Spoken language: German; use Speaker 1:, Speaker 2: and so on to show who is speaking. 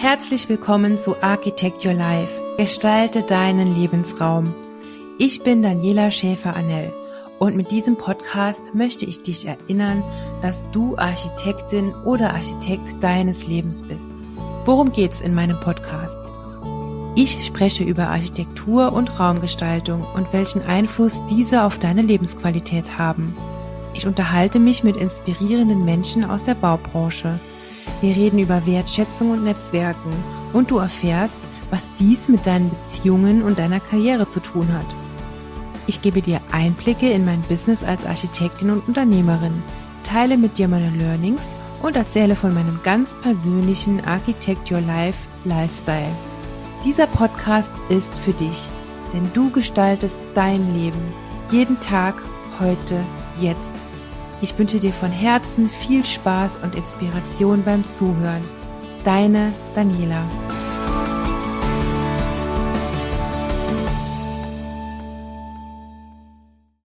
Speaker 1: Herzlich willkommen zu Architect Your Life. Gestalte deinen Lebensraum. Ich bin Daniela Schäfer-Annell und mit diesem Podcast möchte ich dich erinnern, dass du Architektin oder Architekt deines Lebens bist. Worum geht's in meinem Podcast? Ich spreche über Architektur und Raumgestaltung und welchen Einfluss diese auf deine Lebensqualität haben. Ich unterhalte mich mit inspirierenden Menschen aus der Baubranche. Wir reden über Wertschätzung und Netzwerken und du erfährst, was dies mit deinen Beziehungen und deiner Karriere zu tun hat. Ich gebe dir Einblicke in mein Business als Architektin und Unternehmerin, teile mit dir meine Learnings und erzähle von meinem ganz persönlichen Architect Your Life Lifestyle. Dieser Podcast ist für dich, denn du gestaltest dein Leben jeden Tag, heute, jetzt. Ich wünsche dir von Herzen viel Spaß und Inspiration beim Zuhören. Deine Daniela.